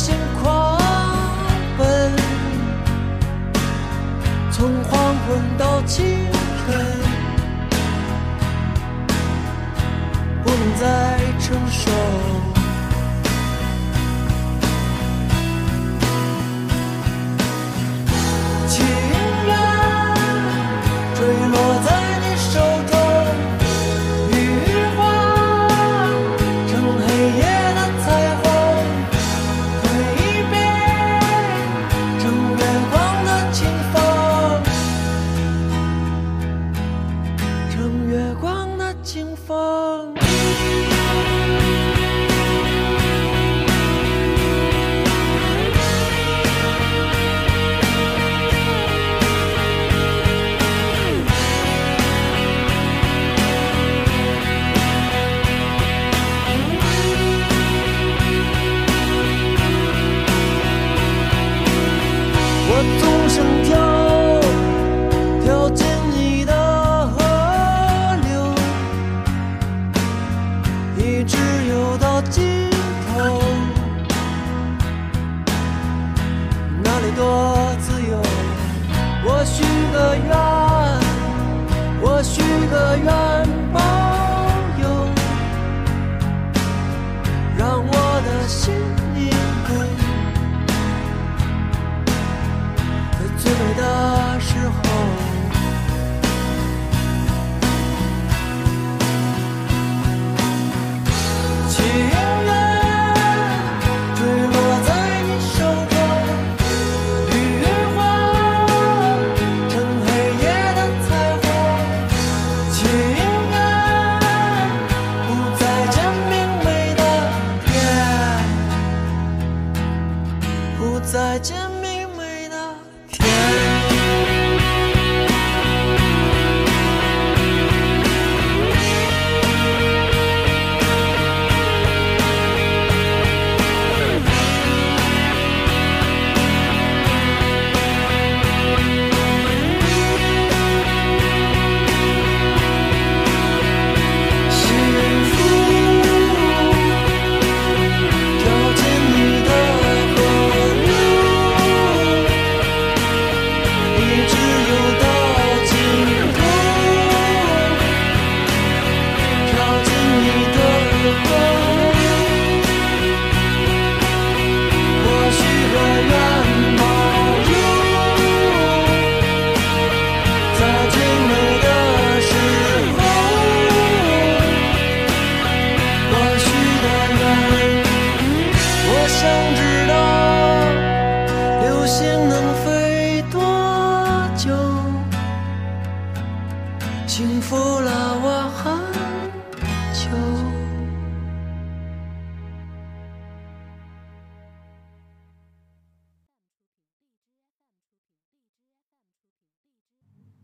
心狂奔，从黄昏到清晨，不能再承受。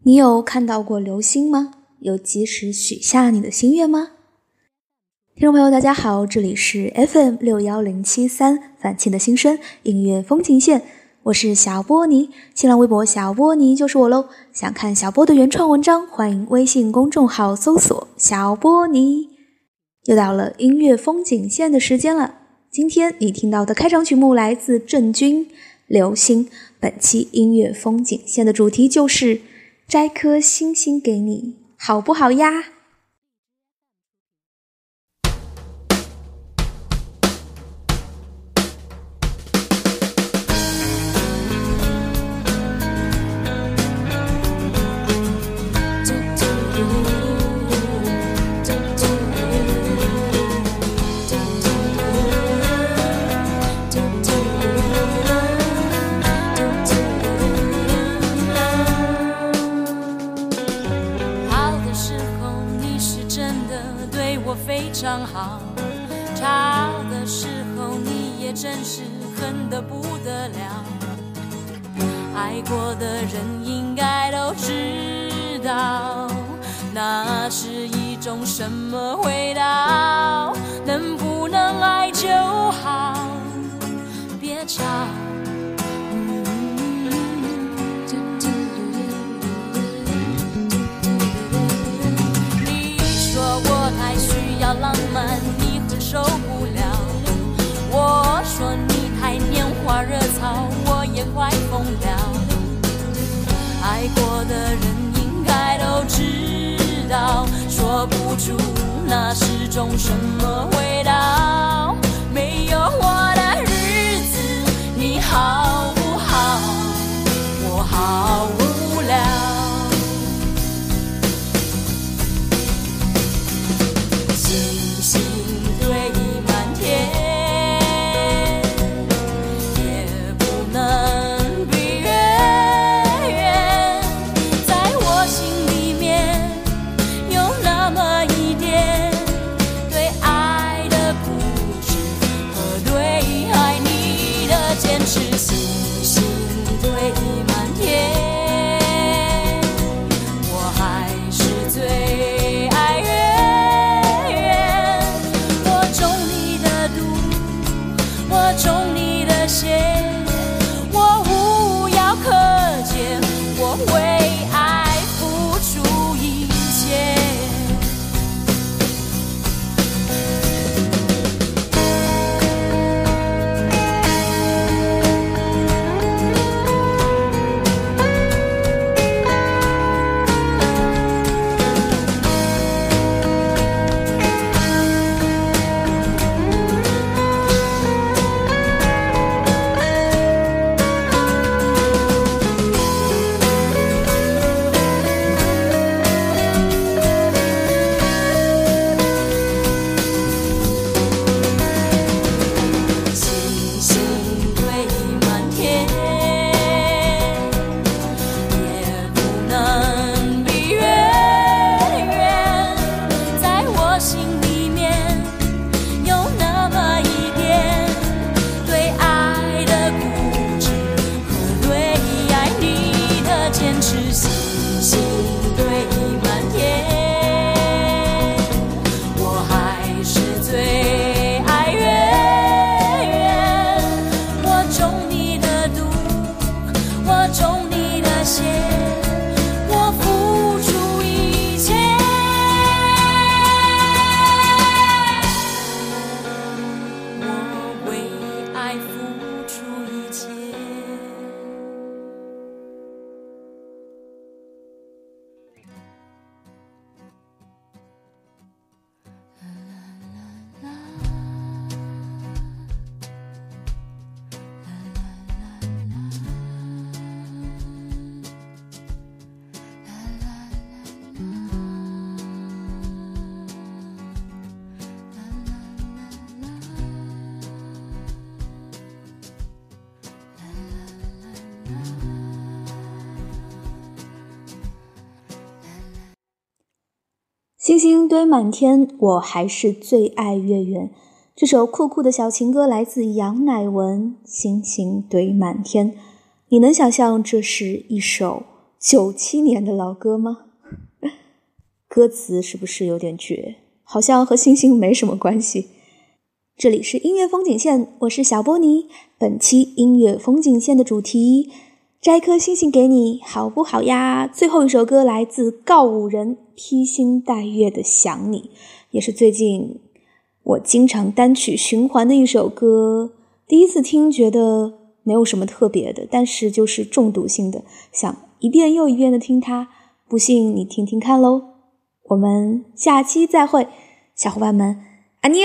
你有看到过流星吗？有及时许下你的心愿吗？听众朋友，大家好，这里是 FM 六幺零七三反庆的新声音乐风景线，我是小波尼，新浪微博小波尼就是我喽。想看小波的原创文章，欢迎微信公众号搜索小波尼。又到了音乐风景线的时间了，今天你听到的开场曲目来自郑钧《流星》。本期音乐风景线的主题就是摘颗星星给你，好不好呀？非常好，差的时候你也真是恨得不得了。爱过的人应该都知道，那是一种什么味道？能不能爱就好，别吵。说不出那是种什么味道。没有我的日子，你好？星星堆满天，我还是最爱月圆。这首酷酷的小情歌来自杨乃文，《星星堆满天》。你能想象这是一首九七年的老歌吗？歌词是不是有点绝？好像和星星没什么关系。这里是音乐风景线，我是小波尼。本期音乐风景线的主题：摘颗星星给你，好不好呀？最后一首歌来自告五人，披星戴月的想你，也是最近我经常单曲循环的一首歌。第一次听觉得没有什么特别的，但是就是中毒性的，想一遍又一遍的听它。不信你听听看喽。我们下期再会，小伙伴们，安妮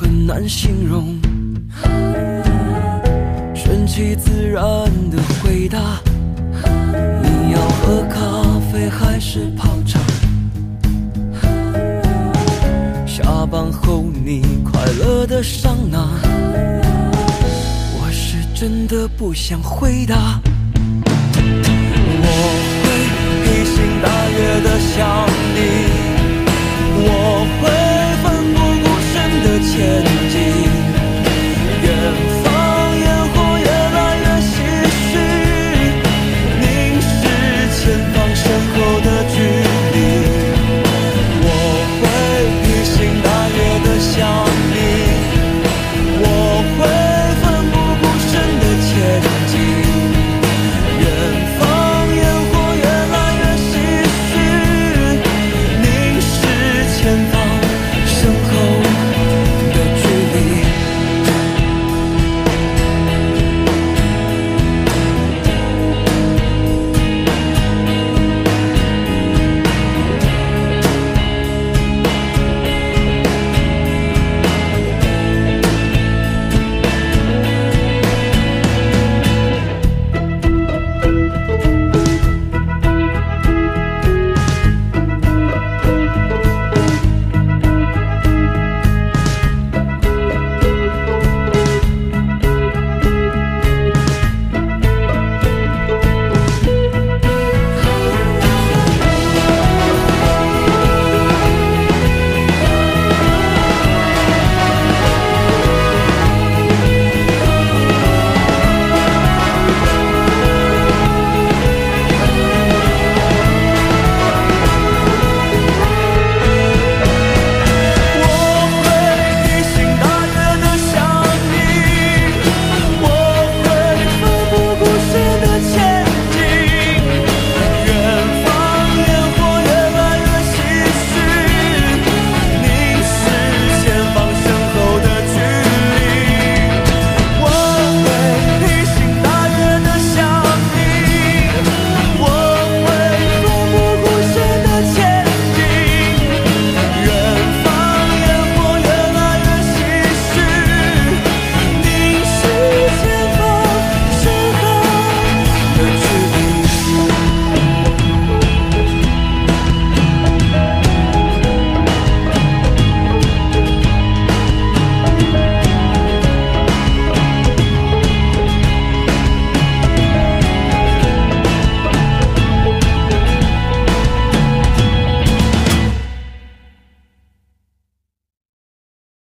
很难形容。顺其自然的回答，你要喝咖啡还是泡茶？下班后你快乐的上哪，我是真的不想回答。我会披星戴月的想你，一。